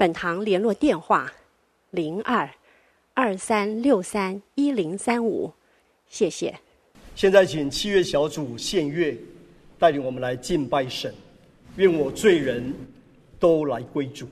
本堂联络电话：零二二三六三一零三五，谢谢。现在请七月小组献乐，带领我们来敬拜神。愿我罪人都来归主。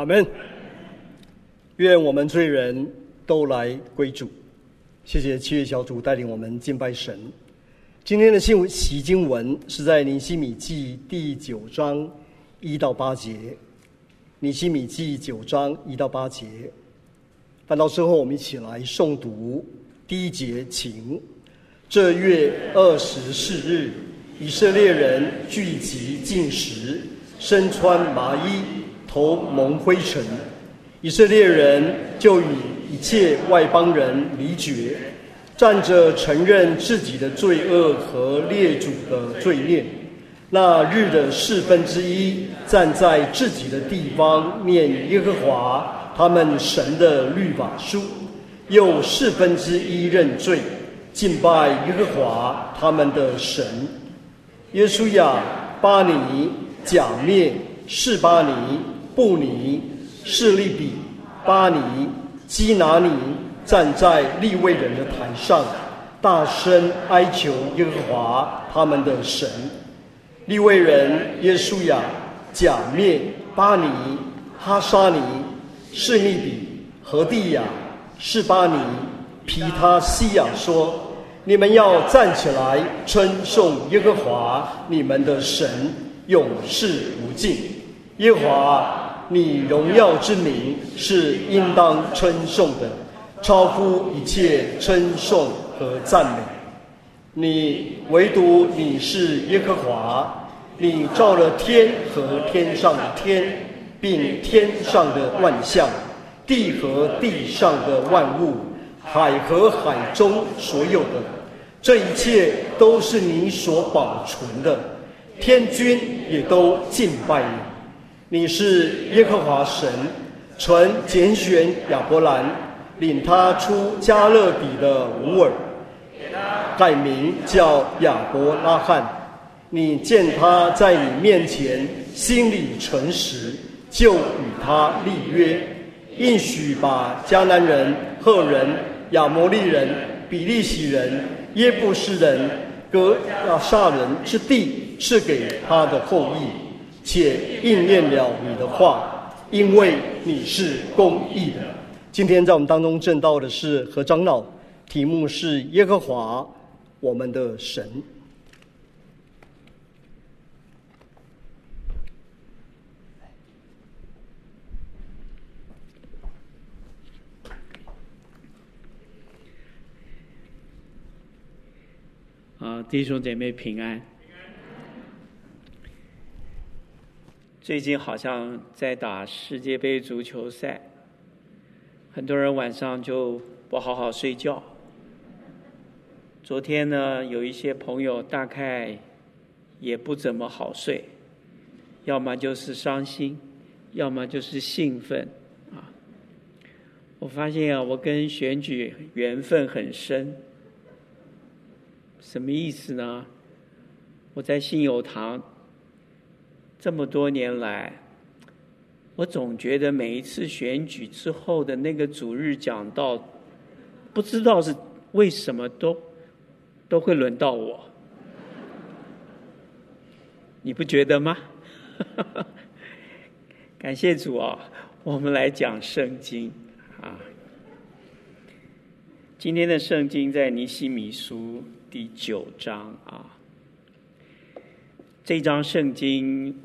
阿门。愿我们罪人都来归主。谢谢七月小组带领我们敬拜神。今天的信息经文是在尼希米记第九章一到八节。尼希米记九章一到八节。翻到之后，我们一起来诵读第一节，请。这月二十四日，以色列人聚集进食，身穿麻衣。头蒙灰尘，以色列人就与一切外邦人离绝，站着承认自己的罪恶和列祖的罪孽。那日的四分之一站在自己的地方，念耶和华，他们神的律法书，又四分之一认罪，敬拜耶和华他们的神。约书亚、巴尼、甲篾、示巴尼、布尼、士利比、巴尼、基拿尼，站在利未人的台上，大声哀求耶和华他们的神。利未人耶稣亚、假面、巴尼、哈沙尼、士利比、何地亚、士巴尼、皮他西亚说：“你们要站起来，称颂耶和华你们的神，永世无尽。耶和华，你荣耀之名是应当称颂的，超乎一切称颂和赞美。你唯独你是耶和华。”你造了天和天上的天，并天上的万象，地和地上的万物，海和海中所有的，这一切都是你所保存的。天军也都敬拜你。你是耶和华神，曾拣选亚伯兰，领他出加勒底的乌尔，改名叫亚伯拉罕。你见他在你面前心里诚实，就与他立约，应许把迦南人、赫人、亚摩利人、比利洗人、耶布斯人、革迦人之地赐给他的后裔，且应验了你的话，因为你是公义的。今天在我们当中证道的是何长老，题目是耶和华我们的神。啊，弟兄姐妹平安。最近好像在打世界杯足球赛，很多人晚上就不好好睡觉。昨天呢，有一些朋友大概也不怎么好睡，要么就是伤心，要么就是兴奋啊。我发现啊，我跟选举缘分很深。什么意思呢？我在信友堂这么多年来，我总觉得每一次选举之后的那个主日讲道，不知道是为什么都都会轮到我，你不觉得吗？感谢主啊！我们来讲圣经啊。今天的圣经在尼希米书。第九章啊，这章圣经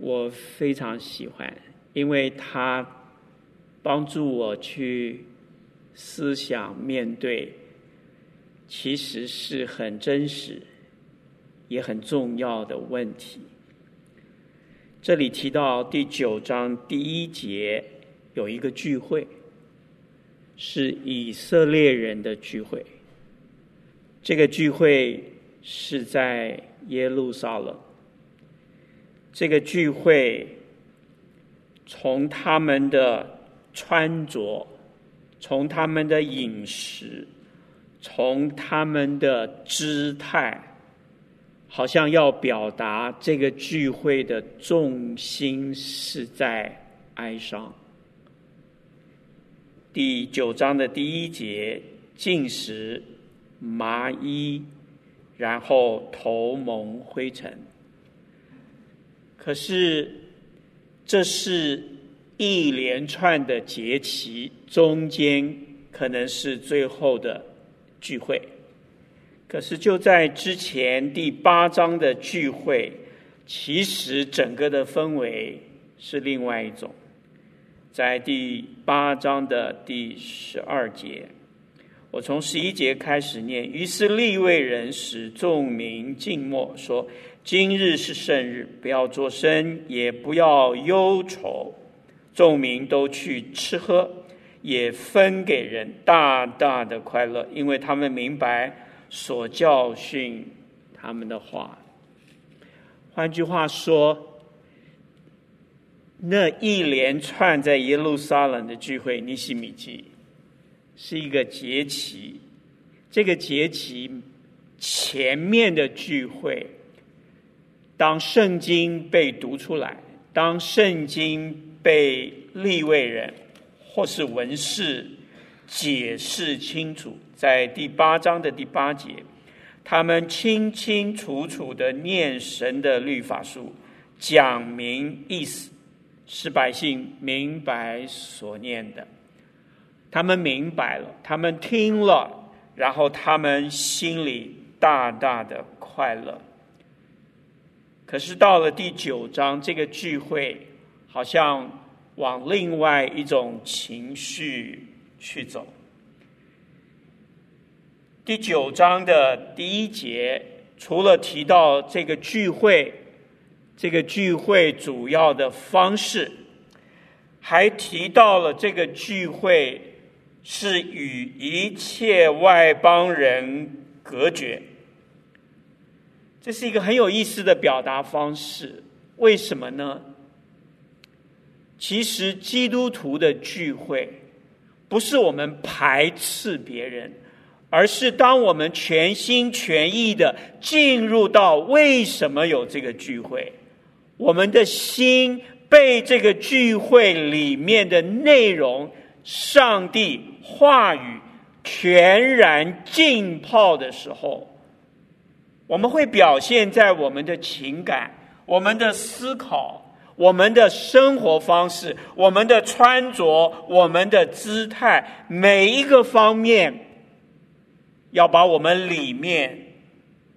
我非常喜欢，因为它帮助我去思想面对，其实是很真实也很重要的问题。这里提到第九章第一节有一个聚会，是以色列人的聚会。这个聚会是在耶路撒冷。这个聚会从他们的穿着，从他们的饮食，从他们的姿态，好像要表达这个聚会的重心是在哀伤。第九章的第一节，进食。麻衣，然后头蒙灰尘。可是，这是一连串的节期，中间可能是最后的聚会。可是就在之前第八章的聚会，其实整个的氛围是另外一种。在第八章的第十二节。我从十一节开始念，于是立位人使众民静默，说：“今日是圣日，不要作声，也不要忧愁。”众民都去吃喝，也分给人大大的快乐，因为他们明白所教训他们的话。换句话说，那一连串在耶路撒冷的聚会，尼西米记是一个节期。这个节期前面的聚会，当圣经被读出来，当圣经被立位人或是文士解释清楚，在第八章的第八节，他们清清楚楚的念神的律法书，讲明意思，使百姓明白所念的。他们明白了，他们听了。然后他们心里大大的快乐。可是到了第九章，这个聚会好像往另外一种情绪去走。第九章的第一节，除了提到这个聚会，这个聚会主要的方式，还提到了这个聚会。是与一切外邦人隔绝，这是一个很有意思的表达方式。为什么呢？其实基督徒的聚会，不是我们排斥别人，而是当我们全心全意的进入到为什么有这个聚会，我们的心被这个聚会里面的内容。上帝话语全然浸泡的时候，我们会表现在我们的情感、我们的思考、我们的生活方式、我们的穿着、我们的姿态，每一个方面，要把我们里面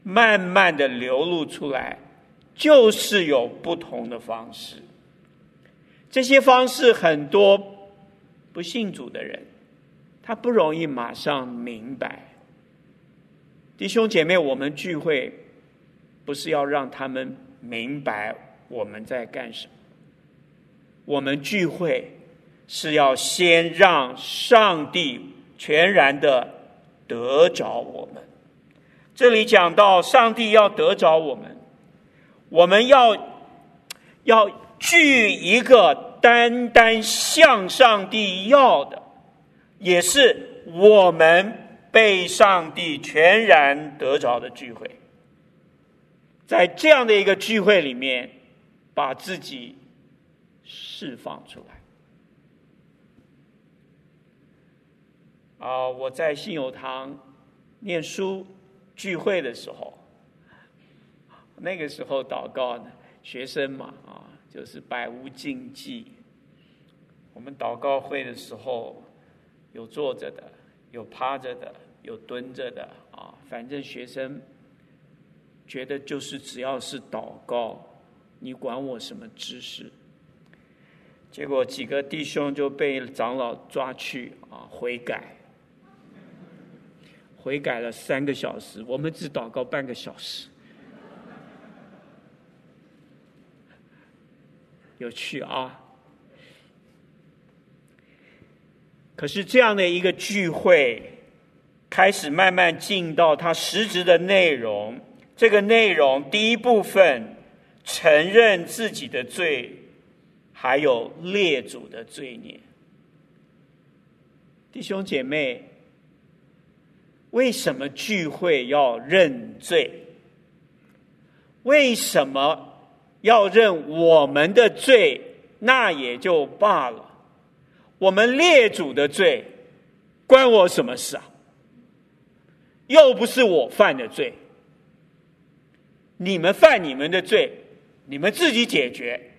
慢慢的流露出来，就是有不同的方式。这些方式很多。不信主的人，他不容易马上明白。弟兄姐妹，我们聚会不是要让他们明白我们在干什么，我们聚会是要先让上帝全然的得着我们。这里讲到上帝要得着我们，我们要要聚一个。单单向上帝要的，也是我们被上帝全然得着的聚会。在这样的一个聚会里面，把自己释放出来。啊，我在信友堂念书聚会的时候，那个时候祷告呢，学生嘛，啊。就是百无禁忌。我们祷告会的时候，有坐着的，有趴着的，有蹲着的啊。反正学生觉得就是只要是祷告，你管我什么姿势。结果几个弟兄就被长老抓去啊悔改，悔改了三个小时，我们只祷告半个小时。有趣啊！可是这样的一个聚会，开始慢慢进到它实质的内容。这个内容第一部分，承认自己的罪，还有列祖的罪孽。弟兄姐妹，为什么聚会要认罪？为什么？要认我们的罪，那也就罢了。我们列祖的罪，关我什么事啊？又不是我犯的罪。你们犯你们的罪，你们自己解决。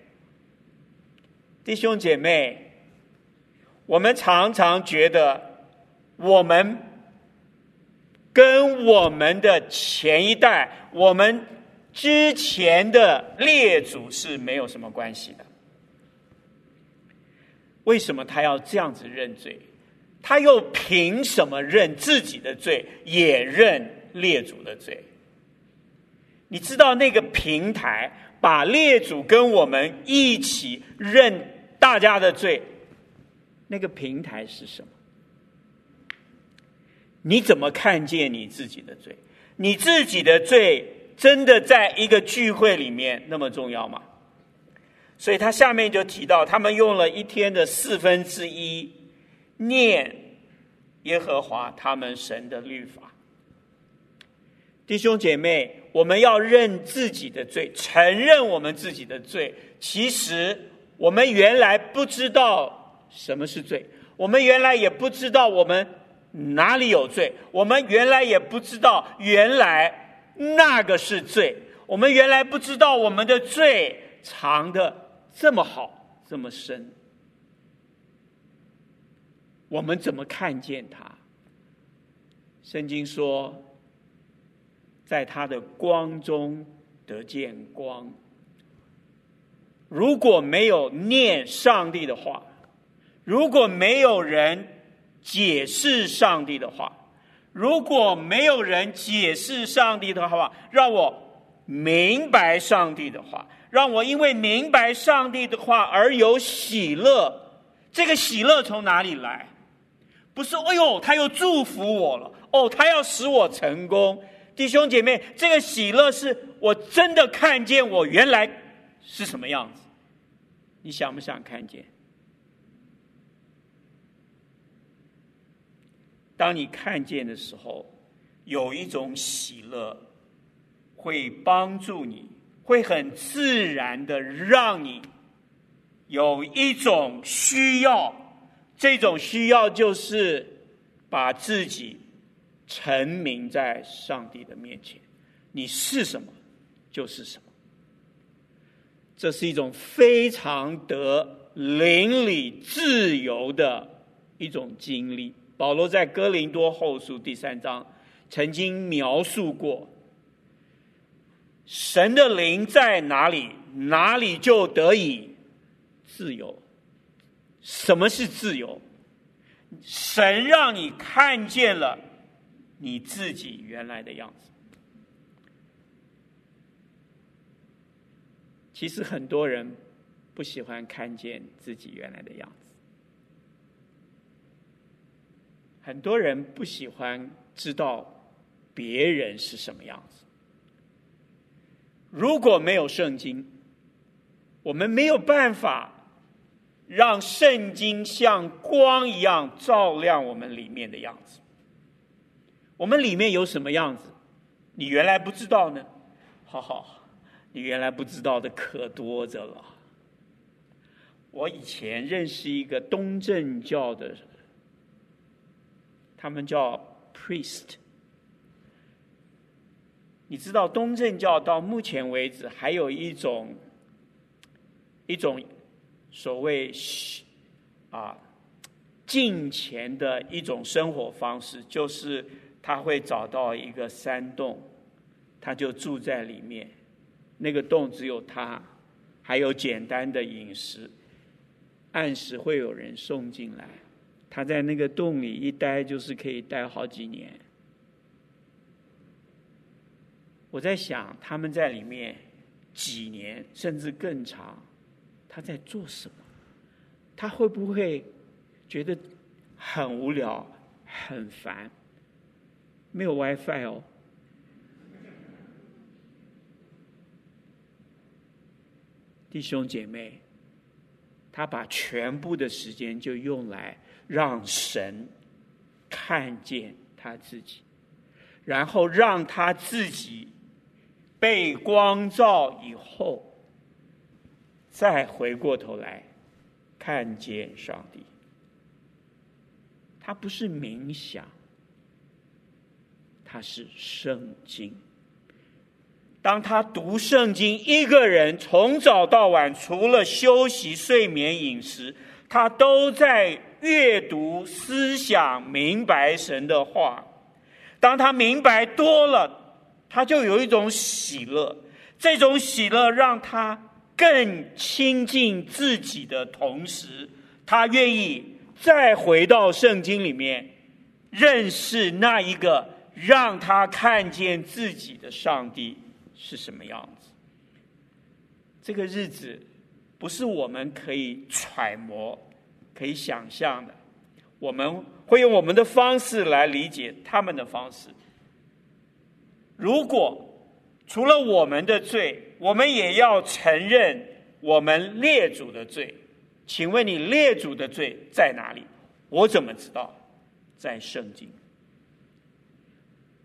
弟兄姐妹，我们常常觉得，我们跟我们的前一代，我们。之前的列祖是没有什么关系的，为什么他要这样子认罪？他又凭什么认自己的罪，也认列祖的罪？你知道那个平台把列祖跟我们一起认大家的罪，那个平台是什么？你怎么看见你自己的罪？你自己的罪？真的在一个聚会里面那么重要吗？所以他下面就提到，他们用了一天的四分之一念耶和华他们神的律法。弟兄姐妹，我们要认自己的罪，承认我们自己的罪。其实我们原来不知道什么是罪，我们原来也不知道我们哪里有罪，我们原来也不知道原来那个是罪，我们原来不知道我们的罪藏的。这么好，这么深，我们怎么看见他？圣经说，在他的光中得见光。如果没有念上帝的话，如果没有人解释上帝的话，如果没有人解释上帝的话，让我明白上帝的话。让我因为明白上帝的话而有喜乐，这个喜乐从哪里来？不是，哎呦，他又祝福我了，哦，他要使我成功。弟兄姐妹，这个喜乐是我真的看见我原来是什么样子。你想不想看见？当你看见的时候，有一种喜乐会帮助你。会很自然的让你有一种需要，这种需要就是把自己沉迷在上帝的面前，你是什么就是什么。这是一种非常得灵里自由的一种经历。保罗在哥林多后书第三章曾经描述过。神的灵在哪里，哪里就得以自由。什么是自由？神让你看见了你自己原来的样子。其实很多人不喜欢看见自己原来的样子，很多人不喜欢知道别人是什么样子。如果没有圣经，我们没有办法让圣经像光一样照亮我们里面的样子。我们里面有什么样子？你原来不知道呢？好好，你原来不知道的可多着了。我以前认识一个东正教的，他们叫 priest。你知道东正教到目前为止还有一种一种所谓啊敬虔的一种生活方式，就是他会找到一个山洞，他就住在里面，那个洞只有他，还有简单的饮食，按时会有人送进来，他在那个洞里一待就是可以待好几年。我在想，他们在里面几年甚至更长，他在做什么？他会不会觉得很无聊、很烦？没有 WiFi 哦，弟兄姐妹，他把全部的时间就用来让神看见他自己，然后让他自己。被光照以后，再回过头来看见上帝。他不是冥想，他是圣经。当他读圣经，一个人从早到晚，除了休息、睡眠、饮食，他都在阅读、思想、明白神的话。当他明白多了。他就有一种喜乐，这种喜乐让他更亲近自己的同时，他愿意再回到圣经里面，认识那一个让他看见自己的上帝是什么样子。这个日子不是我们可以揣摩、可以想象的，我们会用我们的方式来理解他们的方式。如果除了我们的罪，我们也要承认我们列祖的罪。请问你列祖的罪在哪里？我怎么知道？在圣经。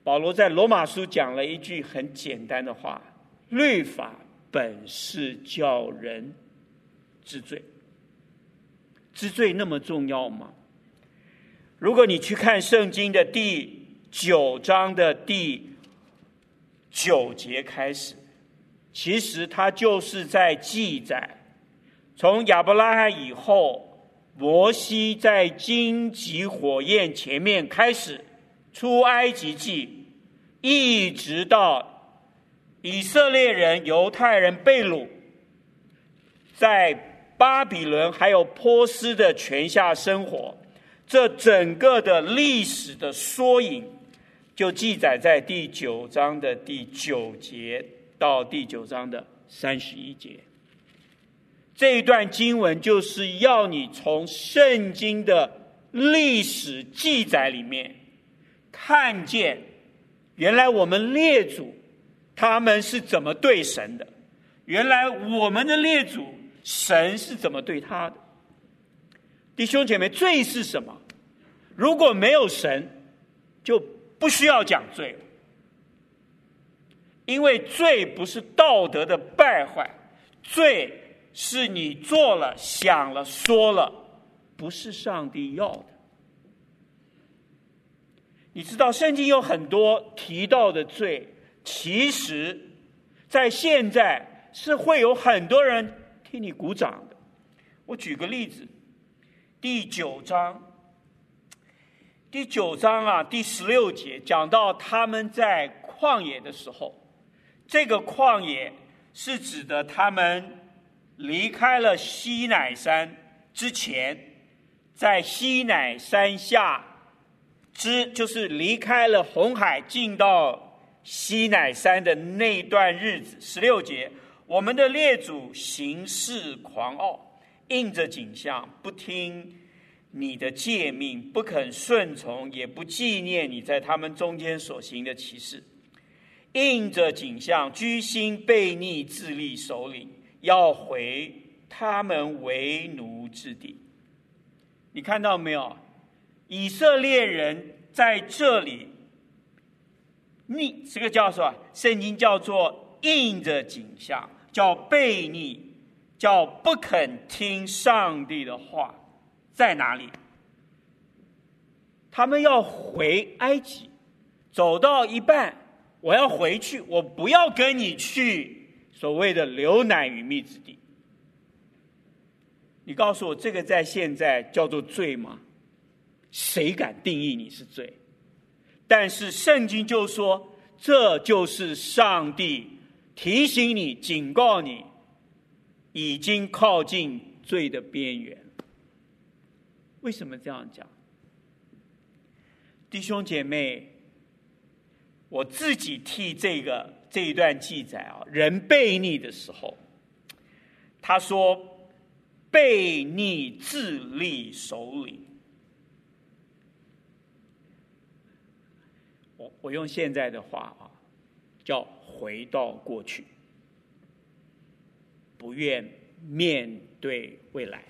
保罗在罗马书讲了一句很简单的话：律法本是叫人知罪。知罪那么重要吗？如果你去看圣经的第九章的第九节开始，其实它就是在记载。从亚伯拉罕以后，摩西在荆棘火焰前面开始出埃及记，一直到以色列人、犹太人被掳，在巴比伦还有波斯的权下生活，这整个的历史的缩影，就记载在第九章的第九节到第九章的三十一节。这一段经文就是要你从圣经的历史记载里面看见，原来我们列祖他们是怎么对神的，原来我们的列祖神是怎么对他的。弟兄姐妹，罪是什么？如果没有神，就不需要讲罪了，因为罪不是道德的败坏，罪。是你做了、想了、说了，不是上帝要的。你知道圣经有很多提到的罪，其实，在现在是会有很多人替你鼓掌的。我举个例子，第九章，第九章啊，第十六节讲到他们在旷野的时候，这个旷野是指的他们。离开了西乃山之前，在西乃山下之，就是离开了红海，进到西乃山的那段日子，十六节，我们的列祖行事狂傲，应着景象，不听你的诫命，不肯顺从，也不纪念你在他们中间所行的奇事，印着景象，居心悖逆，自立首领。要回他们为奴之地，你看到没有？以色列人在这里逆，这个叫什么？圣经叫做印着景象，叫悖逆，叫不肯听上帝的话，在哪里？他们要回埃及，走到一半，我要回去，我不要跟你去。所谓的流奶与蜜之地，你告诉我，这个在现在叫做罪吗？谁敢定义你是罪？但是圣经就说，这就是上帝提醒你、警告你，已经靠近罪的边缘。为什么这样讲？弟兄姐妹，我自己替这个。这一段记载啊，人悖逆的时候，他说：“悖逆自立首领。”我我用现在的话啊，叫回到过去，不愿面对未来。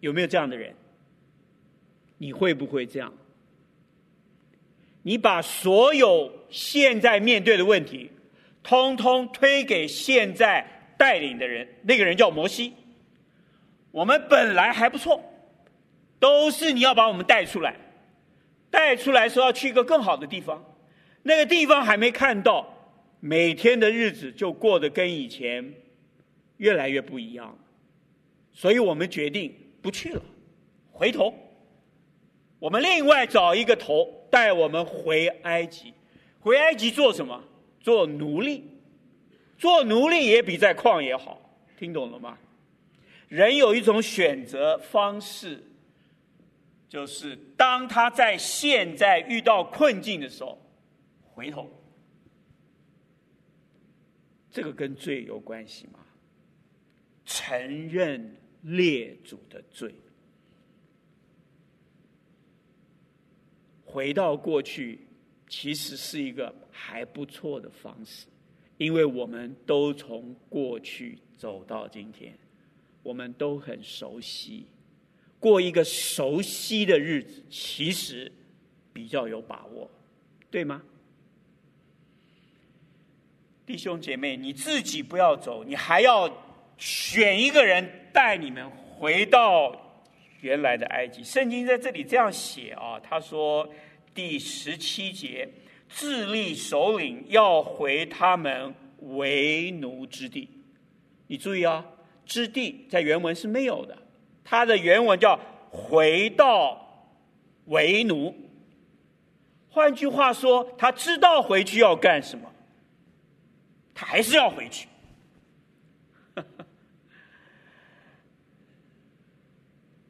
有没有这样的人？你会不会这样？你把所有现在面对的问题，通通推给现在带领的人，那个人叫摩西。我们本来还不错，都是你要把我们带出来，带出来说要去一个更好的地方，那个地方还没看到，每天的日子就过得跟以前越来越不一样，所以我们决定不去了，回头，我们另外找一个头。带我们回埃及，回埃及做什么？做奴隶，做奴隶也比在旷野好，听懂了吗？人有一种选择方式，就是当他在现在遇到困境的时候，回头。这个跟罪有关系吗？承认列祖的罪。回到过去，其实是一个还不错的方式，因为我们都从过去走到今天，我们都很熟悉。过一个熟悉的日子，其实比较有把握，对吗？弟兄姐妹，你自己不要走，你还要选一个人带你们回到原来的埃及。圣经在这里这样写啊，他说第十七节。智利首领要回他们为奴之地，你注意啊，之地在原文是没有的，它的原文叫回到为奴。换句话说，他知道回去要干什么，他还是要回去。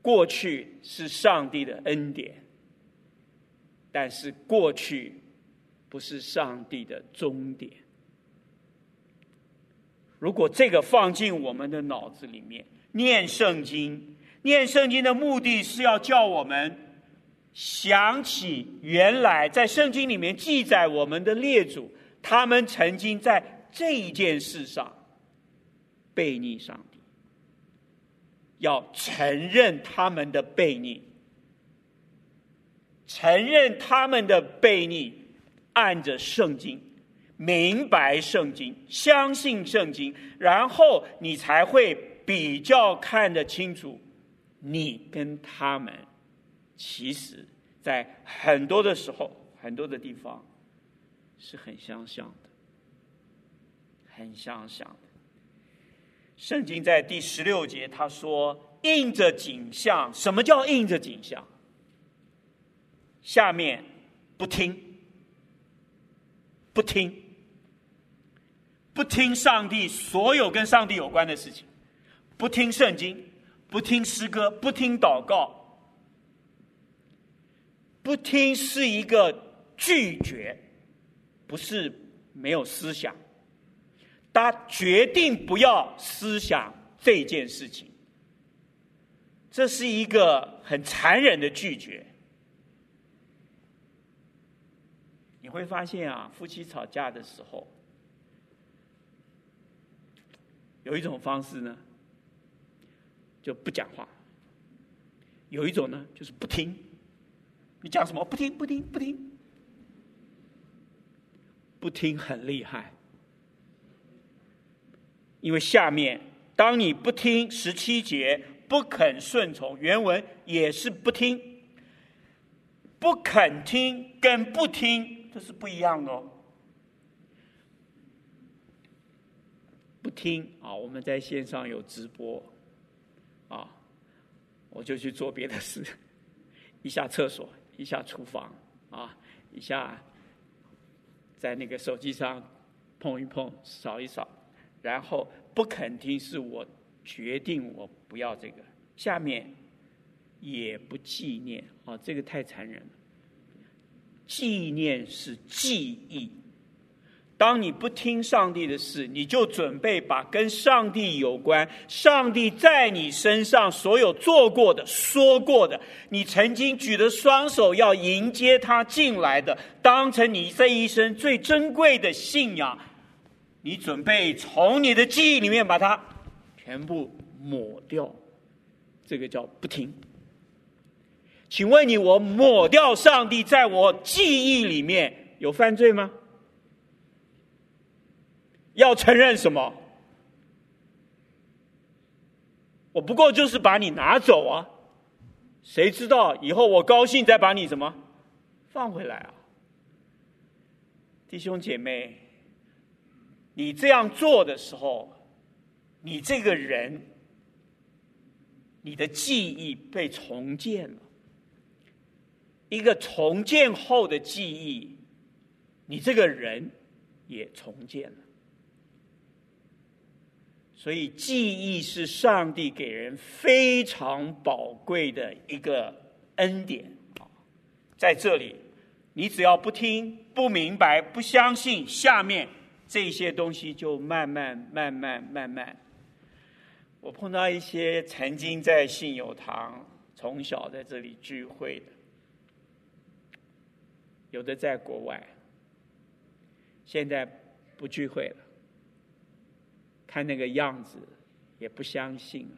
过去是上帝的恩典，但是过去。不是上帝的终点。如果这个放进我们的脑子里面，念圣经，念圣经的目的是要叫我们想起原来在圣经里面记载我们的列祖，他们曾经在这一件事上悖逆上帝，要承认他们的悖逆，承认他们的悖逆。按着圣经，明白圣经，相信圣经，然后你才会比较看得清楚，你跟他们，其实，在很多的时候，很多的地方，是很相像的，很相像。圣经在第十六节他说：“印着景象，什么叫印着景象？下面不听。”不听，不听上帝所有跟上帝有关的事情，不听圣经，不听诗歌，不听祷告，不听是一个拒绝，不是没有思想，他决定不要思想这件事情，这是一个很残忍的拒绝。你会发现啊，夫妻吵架的时候，有一种方式呢，就不讲话；有一种呢，就是不听。你讲什么？不听，不听，不听，不听很厉害。因为下面，当你不听十七节，不肯顺从，原文也是不听，不肯听跟不听。这是不一样的哦。不听啊！我们在线上有直播啊，我就去做别的事，一下厕所，一下厨房啊，一下在那个手机上碰一碰，扫一扫，然后不肯听，是我决定我不要这个。下面也不纪念啊，这个太残忍了。纪念是记忆。当你不听上帝的事，你就准备把跟上帝有关、上帝在你身上所有做过的、说过的，你曾经举着双手要迎接他进来的，当成你这一生最珍贵的信仰，你准备从你的记忆里面把它全部抹掉。这个叫不听。请问你，我抹掉上帝在我记忆里面有犯罪吗？要承认什么？我不过就是把你拿走啊，谁知道以后我高兴再把你什么放回来啊？弟兄姐妹，你这样做的时候，你这个人，你的记忆被重建了。一个重建后的记忆，你这个人也重建了。所以，记忆是上帝给人非常宝贵的一个恩典啊！在这里，你只要不听、不明白、不相信，下面这些东西就慢慢、慢慢、慢慢。我碰到一些曾经在信友堂从小在这里聚会的。有的在国外，现在不聚会了，看那个样子，也不相信了。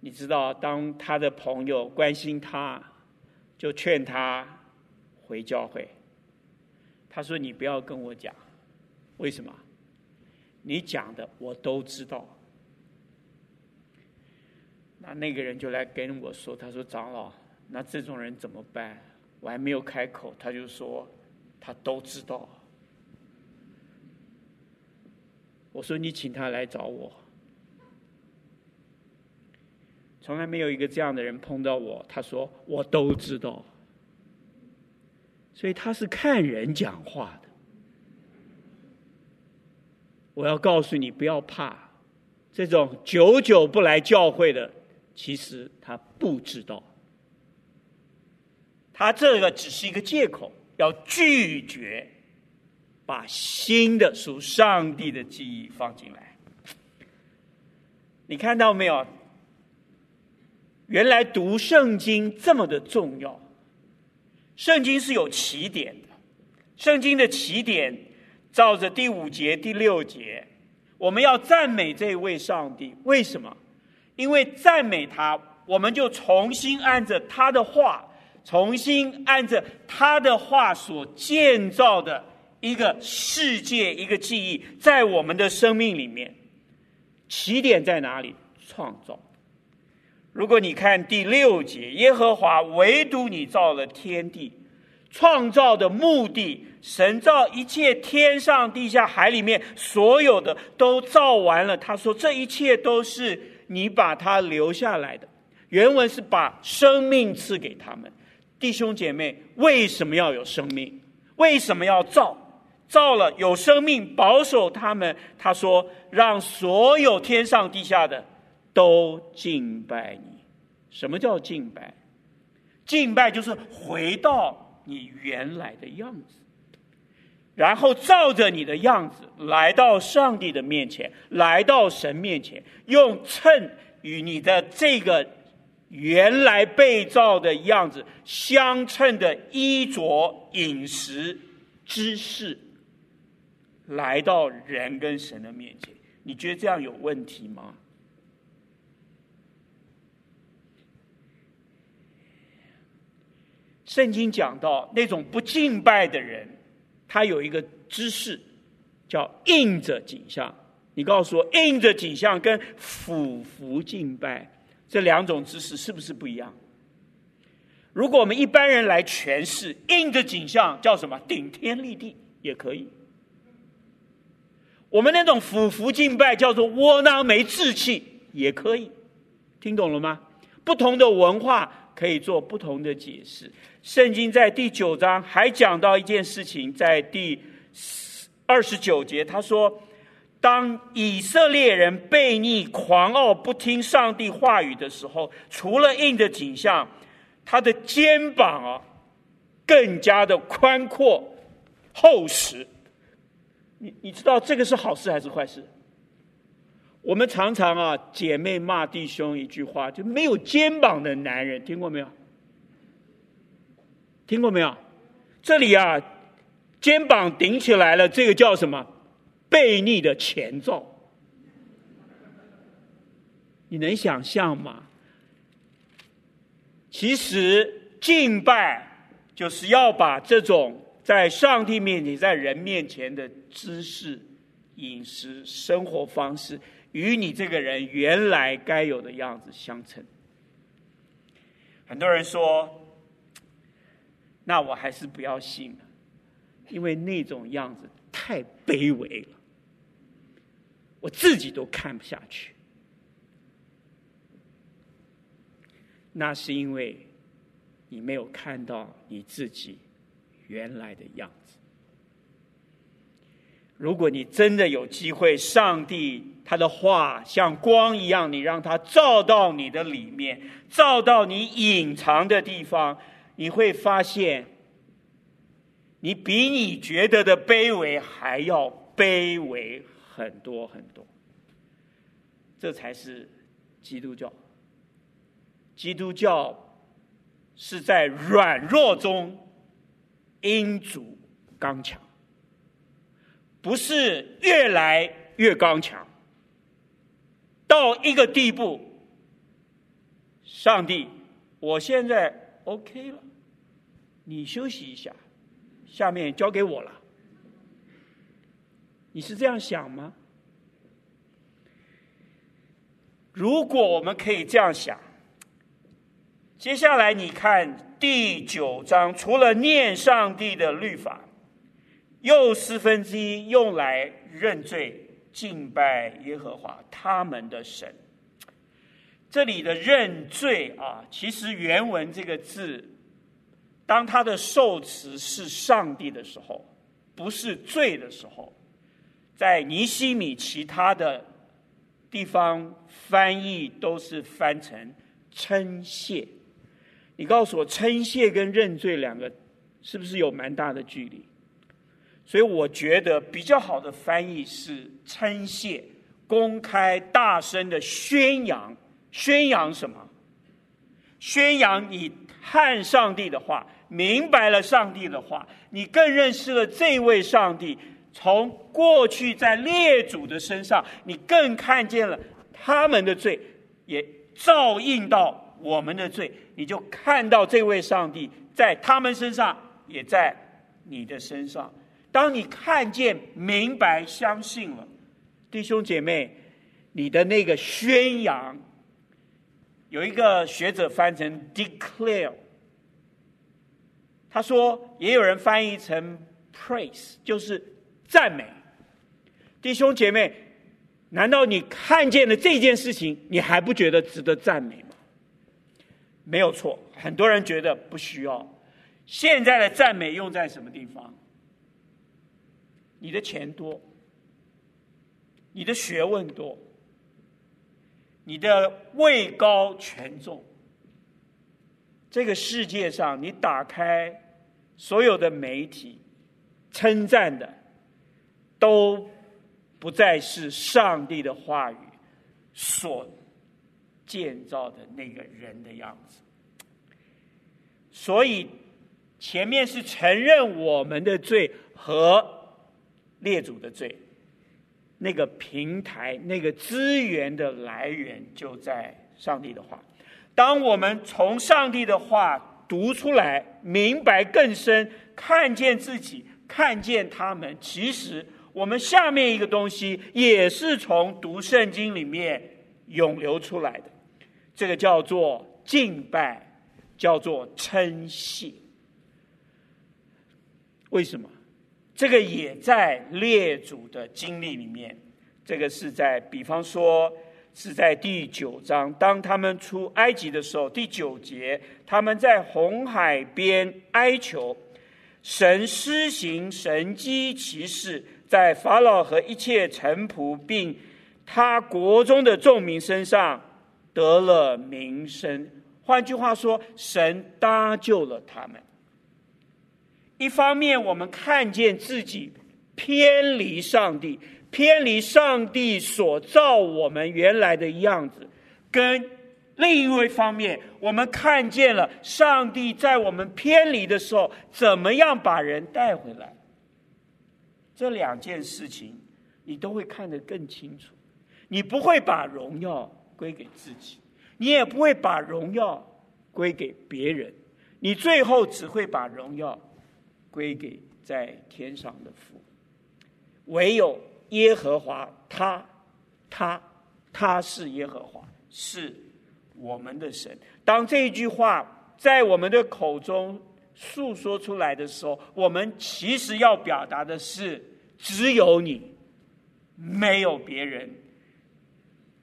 你知道，当他的朋友关心他，就劝他回教会。他说：“你不要跟我讲，为什么？你讲的我都知道。”那那个人就来跟我说：“他说长老，那这种人怎么办？”我还没有开口，他就说：“他都知道。”我说：“你请他来找我。”从来没有一个这样的人碰到我。他说：“我都知道。”所以他是看人讲话的。我要告诉你，不要怕，这种久久不来教会的，其实他不知道。他这个只是一个借口，要拒绝。把新的属上帝的记忆放进来，你看到没有？原来读圣经这么的重要。圣经是有起点的，圣经的起点照着第五节、第六节，我们要赞美这位上帝。为什么？因为赞美他，我们就重新按着他的话，重新按着他的话所建造的。一个世界，一个记忆，在我们的生命里面，起点在哪里？创造。如果你看第六节，耶和华唯独你造了天地，创造的目的，神造一切天上地下海里面所有的都造完了。他说这一切都是你把它留下来的。原文是把生命赐给他们。弟兄姐妹，为什么要有生命？为什么要造？造了有生命，保守他们。他说：“让所有天上地下的都敬拜你。”什么叫敬拜？敬拜就是回到你原来的样子，然后照着你的样子来到上帝的面前，来到神面前，用称与你的这个原来被造的样子相称的衣着、饮食、知识。来到人跟神的面前，你觉得这样有问题吗？圣经讲到那种不敬拜的人，他有一个姿势叫应着景象。你告诉我，应着景象跟俯伏敬拜这两种姿势是不是不一样？如果我们一般人来诠释，应着景象叫什么？顶天立地也可以。我们那种俯伏敬拜叫做窝囊没志气，也可以，听懂了吗？不同的文化可以做不同的解释。圣经在第九章还讲到一件事情，在第二十九节，他说：“当以色列人悖逆、狂傲、不听上帝话语的时候，除了硬的景象，他的肩膀啊，更加的宽阔、厚实。”你你知道这个是好事还是坏事？我们常常啊，姐妹骂弟兄一句话，就没有肩膀的男人，听过没有？听过没有？这里啊，肩膀顶起来了，这个叫什么？悖逆的前兆。你能想象吗？其实敬拜就是要把这种。在上帝面前，在人面前的知识、饮食、生活方式，与你这个人原来该有的样子相称。很多人说：“那我还是不要信了，因为那种样子太卑微了，我自己都看不下去。”那是因为你没有看到你自己。原来的样子。如果你真的有机会，上帝他的话像光一样，你让他照到你的里面，照到你隐藏的地方，你会发现，你比你觉得的卑微还要卑微很多很多。这才是基督教。基督教是在软弱中。因主刚强，不是越来越刚强，到一个地步，上帝，我现在 OK 了，你休息一下，下面交给我了。你是这样想吗？如果我们可以这样想，接下来你看第九章，除了念上帝的律法，又四分之一用来认罪、敬拜耶和华他们的神。这里的认罪啊，其实原文这个字，当它的受词是上帝的时候，不是罪的时候。在尼西米其他的地方翻译都是翻成称谢，你告诉我称谢跟认罪两个是不是有蛮大的距离？所以我觉得比较好的翻译是称谢，公开大声的宣扬，宣扬什么？宣扬你看上帝的话，明白了上帝的话，你更认识了这位上帝。从过去在列祖的身上，你更看见了他们的罪，也照应到我们的罪，你就看到这位上帝在他们身上，也在你的身上。当你看见、明白、相信了，弟兄姐妹，你的那个宣扬，有一个学者翻成 declare，他说也有人翻译成 praise，就是。赞美，弟兄姐妹，难道你看见了这件事情，你还不觉得值得赞美吗？没有错，很多人觉得不需要。现在的赞美用在什么地方？你的钱多，你的学问多，你的位高权重。这个世界上，你打开所有的媒体，称赞的。都不再是上帝的话语所建造的那个人的样子，所以前面是承认我们的罪和列祖的罪，那个平台、那个资源的来源就在上帝的话。当我们从上帝的话读出来，明白更深，看见自己，看见他们，其实。我们下面一个东西也是从读圣经里面涌流出来的，这个叫做敬拜，叫做称谢。为什么？这个也在列祖的经历里面。这个是在，比方说是在第九章，当他们出埃及的时候，第九节，他们在红海边哀求神施行神迹奇事。在法老和一切臣仆，并他国中的众民身上得了名声。换句话说，神搭救了他们。一方面，我们看见自己偏离上帝，偏离上帝所造我们原来的样子；跟另一位方面，我们看见了上帝在我们偏离的时候，怎么样把人带回来。这两件事情，你都会看得更清楚。你不会把荣耀归给自己，你也不会把荣耀归给别人，你最后只会把荣耀归给在天上的父。唯有耶和华，他，他，他是耶和华，是我们的神。当这一句话在我们的口中，诉说出来的时候，我们其实要表达的是：只有你，没有别人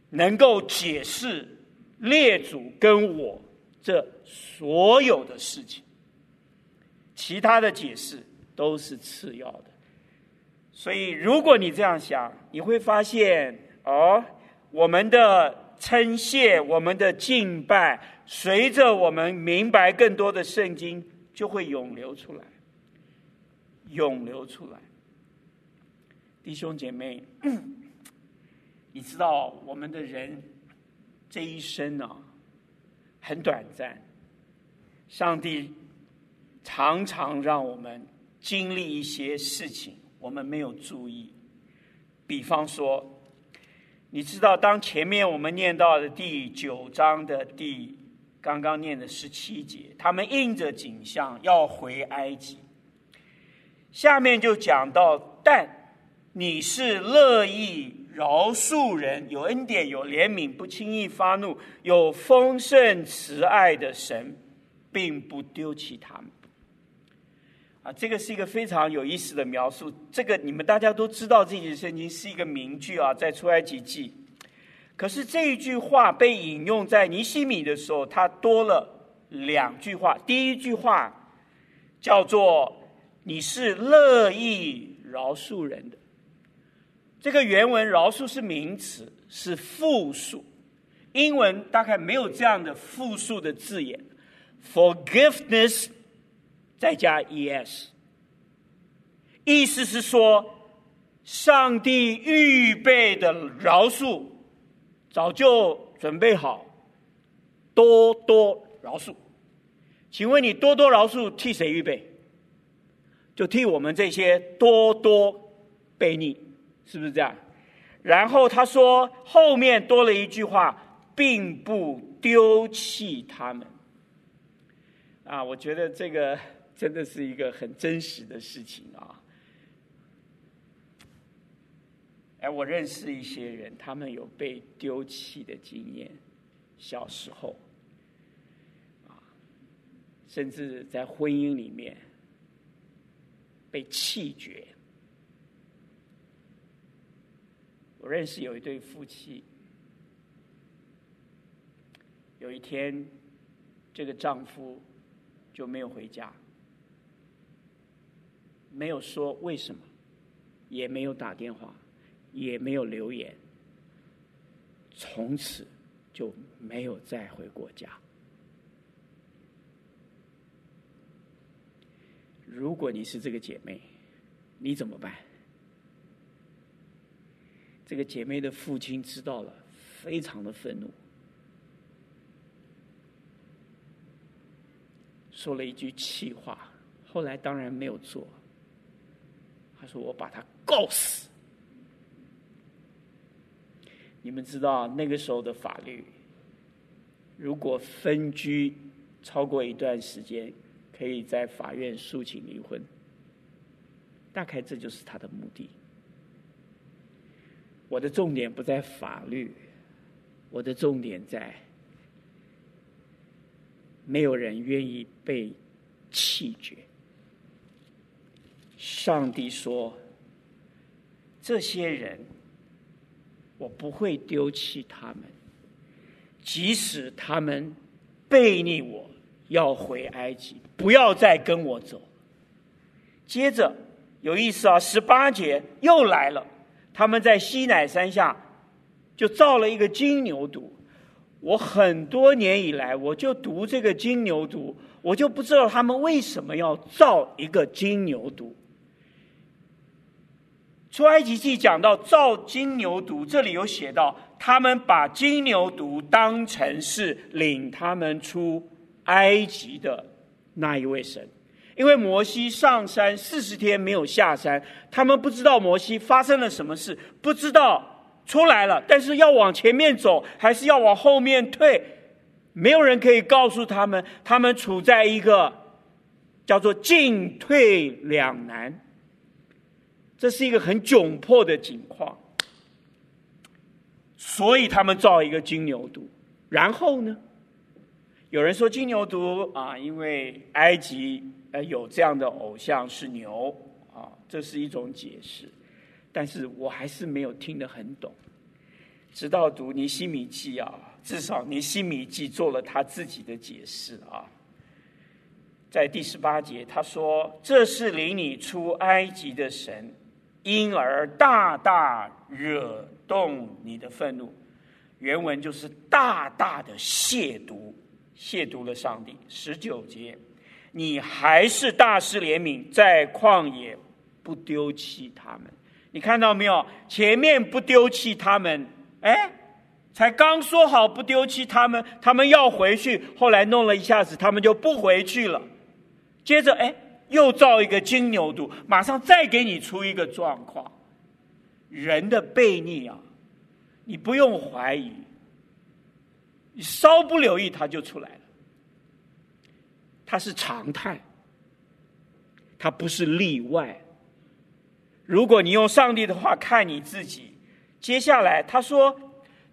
能够解释列祖跟我这所有的事情，其他的解释都是次要的。所以，如果你这样想，你会发现哦，我们的称谢，我们的敬拜，随着我们明白更多的圣经。就会涌流出来，涌流出来。弟兄姐妹，你知道我们的人这一生呢、啊，很短暂。上帝常常让我们经历一些事情，我们没有注意，比方说，你知道，当前面我们念到的第九章的第刚刚念的十七节，他们应着景象要回埃及。下面就讲到，但你是乐意饶恕人，有恩典，有怜悯，不轻易发怒，有丰盛慈爱的神，并不丢弃他们。这个是一个非常有意思的描述。这个你们大家都知道，这节圣经是一个名句啊，在出埃及记。可是这一句话被引用在尼西米的时候，它多了两句话。第一句话叫做“你是乐意饶恕人的”，这个原文“饶恕”是名词，是复数。英文大概没有这样的复数的字眼，“forgiveness” 再加 “es”，意思是说，上帝预备的饶恕。早就准备好，多多饶恕。请问你多多饶恕替谁预备？就替我们这些多多悖逆，是不是这样？然后他说后面多了一句话，并不丢弃他们。啊，我觉得这个真的是一个很真实的事情啊。哎，我认识一些人，他们有被丢弃的经验，小时候，啊，甚至在婚姻里面被弃绝。我认识有一对夫妻，有一天，这个丈夫就没有回家，没有说为什么，也没有打电话。也没有留言，从此就没有再回过家。如果你是这个姐妹，你怎么办？这个姐妹的父亲知道了，非常的愤怒，说了一句气话，后来当然没有做。他说：“我把他告死。”你们知道那个时候的法律，如果分居超过一段时间，可以在法院诉请离婚。大概这就是他的目的。我的重点不在法律，我的重点在没有人愿意被弃绝。上帝说，这些人。我不会丢弃他们，即使他们背逆我，要回埃及，不要再跟我走。接着有意思啊，十八节又来了，他们在西乃山下就造了一个金牛犊。我很多年以来，我就读这个金牛犊，我就不知道他们为什么要造一个金牛犊。出埃及记讲到造金牛犊，这里有写到，他们把金牛犊当成是领他们出埃及的那一位神，因为摩西上山四十天没有下山，他们不知道摩西发生了什么事，不知道出来了，但是要往前面走还是要往后面退，没有人可以告诉他们，他们处在一个叫做进退两难。这是一个很窘迫的境况，所以他们造一个金牛犊。然后呢，有人说金牛犊啊，因为埃及呃有这样的偶像是牛啊，这是一种解释。但是我还是没有听得很懂。直到读尼希米记啊，至少尼希米记做了他自己的解释啊。在第十八节，他说：“这是领你出埃及的神。”因而大大惹动你的愤怒，原文就是大大的亵渎，亵渎了上帝。十九节，你还是大施怜悯，在旷野不丢弃他们。你看到没有？前面不丢弃他们，哎，才刚说好不丢弃他们，他们要回去，后来弄了一下子，他们就不回去了。接着，哎。又造一个金牛犊，马上再给你出一个状况。人的悖逆啊，你不用怀疑，你稍不留意，它就出来了。它是常态，它不是例外。如果你用上帝的话看你自己，接下来他说，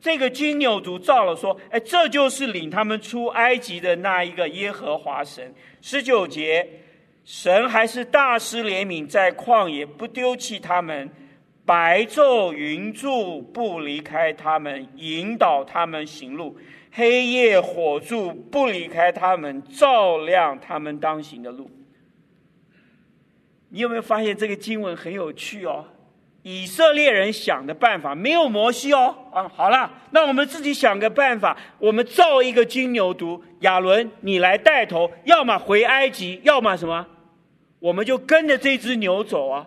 这个金牛犊造了说：“哎，这就是领他们出埃及的那一个耶和华神。”十九节，神还是大施怜悯，在旷野不丢弃他们，白昼云柱不离开他们，引导他们行路；黑夜火柱不离开他们，照亮他们当行的路。你有没有发现这个经文很有趣哦？以色列人想的办法没有摩西哦。啊，好了，那我们自己想个办法，我们造一个金牛犊，亚伦你来带头，要么回埃及，要么什么，我们就跟着这只牛走啊。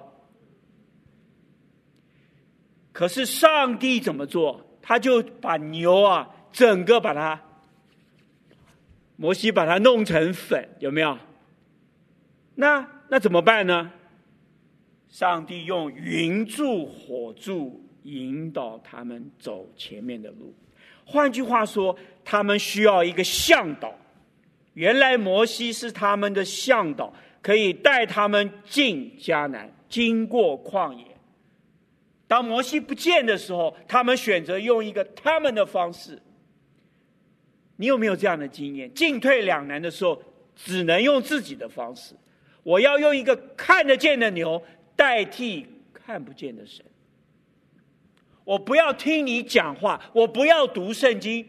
可是上帝怎么做？他就把牛啊，整个把它，摩西把它弄成粉，有没有？那那怎么办呢？上帝用云柱火柱引导他们走前面的路，换句话说，他们需要一个向导。原来摩西是他们的向导，可以带他们进迦南，经过旷野。当摩西不见的时候，他们选择用一个他们的方式。你有没有这样的经验？进退两难的时候，只能用自己的方式。我要用一个看得见的牛。代替看不见的神，我不要听你讲话，我不要读圣经，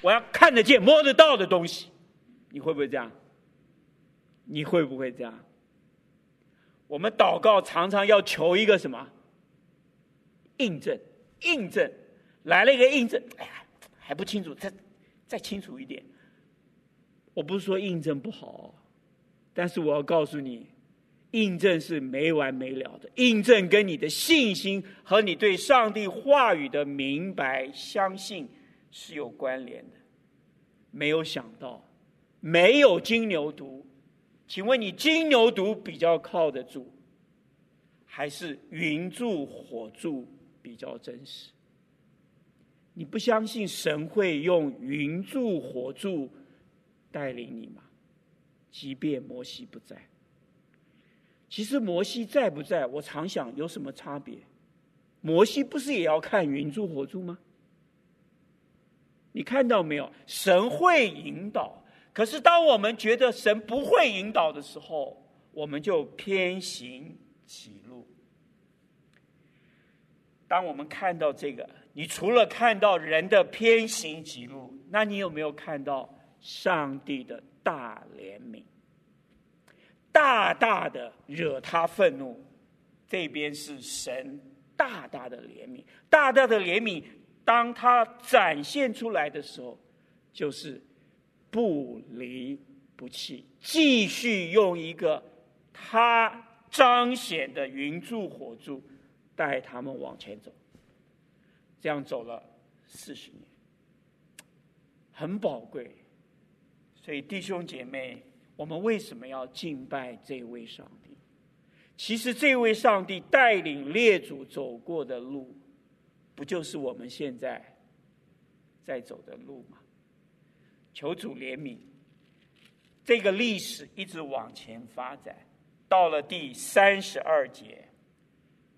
我要看得见、摸得到的东西。你会不会这样？你会不会这样？我们祷告常常要求一个什么？印证，印证，来了一个印证。哎呀，还不清楚，再再清楚一点。我不是说印证不好，但是我要告诉你。印证是没完没了的，印证跟你的信心和你对上帝话语的明白、相信是有关联的。没有想到，没有金牛犊，请问你金牛犊比较靠得住，还是云柱火柱比较真实？你不相信神会用云柱火柱带领你吗？即便摩西不在。其实摩西在不在？我常想有什么差别？摩西不是也要看云柱火柱吗？你看到没有？神会引导，可是当我们觉得神不会引导的时候，我们就偏行己路。当我们看到这个，你除了看到人的偏行己路，那你有没有看到上帝的大怜悯？大大的惹他愤怒，这边是神大大的怜悯，大大的怜悯，当他展现出来的时候，就是不离不弃，继续用一个他彰显的云柱火柱带他们往前走，这样走了四十年，很宝贵，所以弟兄姐妹。我们为什么要敬拜这位上帝？其实这位上帝带领列祖走过的路，不就是我们现在在走的路吗？求主怜悯。这个历史一直往前发展，到了第三十二节，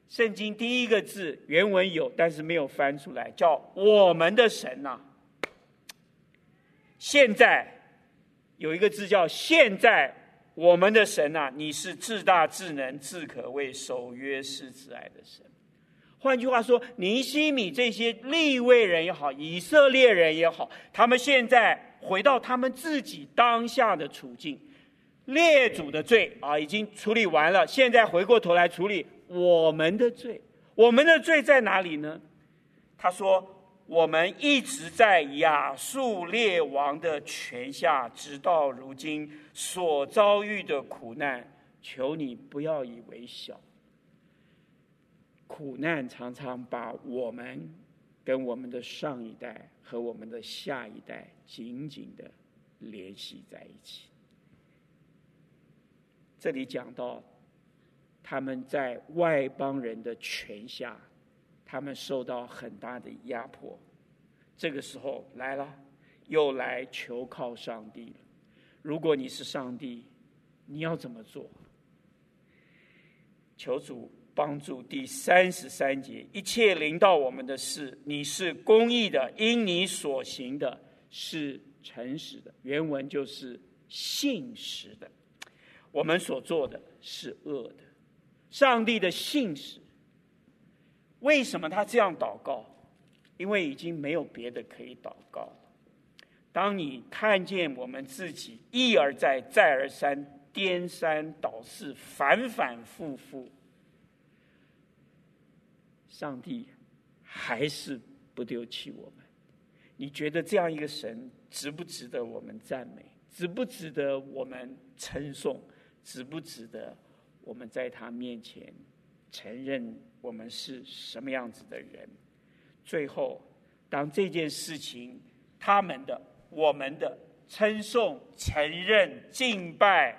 圣经第一个字原文有，但是没有翻出来，叫“我们的神”呐。现在。有一个字叫“现在”，我们的神啊，你是至大至能、至可畏、守约施慈爱的神。换句话说，尼西米这些利未人也好，以色列人也好，他们现在回到他们自己当下的处境，列祖的罪啊已经处理完了，现在回过头来处理我们的罪。我们的罪在哪里呢？他说。我们一直在亚述列王的权下，直到如今所遭遇的苦难，求你不要以为小。苦难常常把我们跟我们的上一代和我们的下一代紧紧的联系在一起。这里讲到他们在外邦人的权下。他们受到很大的压迫。这个时候来了，又来求靠上帝了。如果你是上帝，你要怎么做？求主帮助。第三十三节，一切临到我们的事，你是公义的，因你所行的是诚实的。原文就是信实的。我们所做的是恶的。上帝的信实。为什么他这样祷告？因为已经没有别的可以祷告了。当你看见我们自己一而再、再而三颠三倒四、反反复复，上帝还是不丢弃我们。你觉得这样一个神值不值得我们赞美？值不值得我们称颂？值不值得我们在他面前承认？我们是什么样子的人？最后，当这件事情，他们的、我们的称颂、承认、敬拜、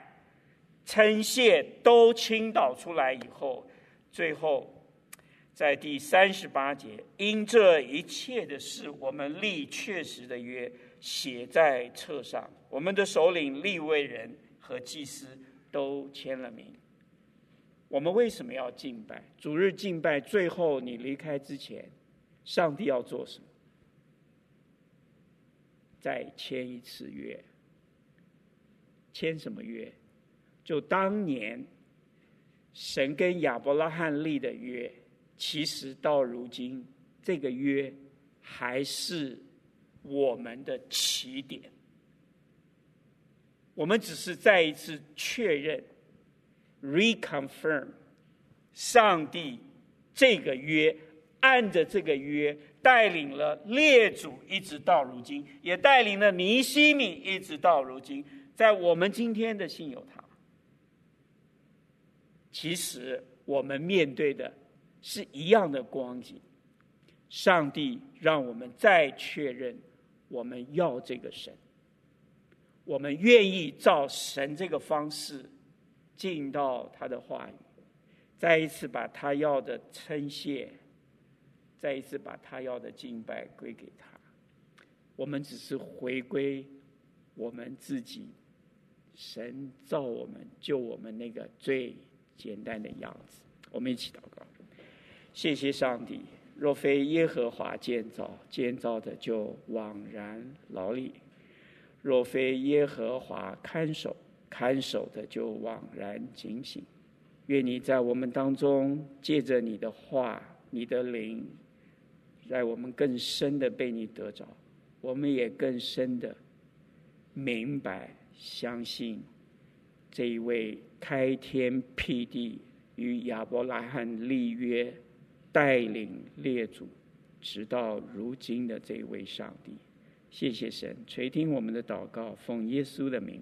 称谢都倾倒出来以后，最后，在第三十八节，因这一切的事，我们立确实的约，写在册上，我们的首领、利未人和祭司都签了名。我们为什么要敬拜？主日敬拜，最后你离开之前，上帝要做什么？再签一次约。签什么约？就当年神跟亚伯拉罕立的约，其实到如今，这个约还是我们的起点。我们只是再一次确认。Reconfirm，上帝这个约，按着这个约带领了列祖一直到如今，也带领了尼西米一直到如今，在我们今天的信有他，其实我们面对的是一样的光景。上帝让我们再确认，我们要这个神，我们愿意照神这个方式。进到他的话语，再一次把他要的称谢，再一次把他要的敬拜归给他。我们只是回归我们自己，神造我们、救我们那个最简单的样子。我们一起祷告，谢谢上帝。若非耶和华建造，建造的就枉然劳力；若非耶和华看守，看守的就枉然警醒，愿你在我们当中借着你的话、你的灵，在我们更深的被你得着，我们也更深的明白、相信这一位开天辟地与亚伯拉罕立约、带领列祖直到如今的这位上帝。谢谢神垂听我们的祷告，奉耶稣的名。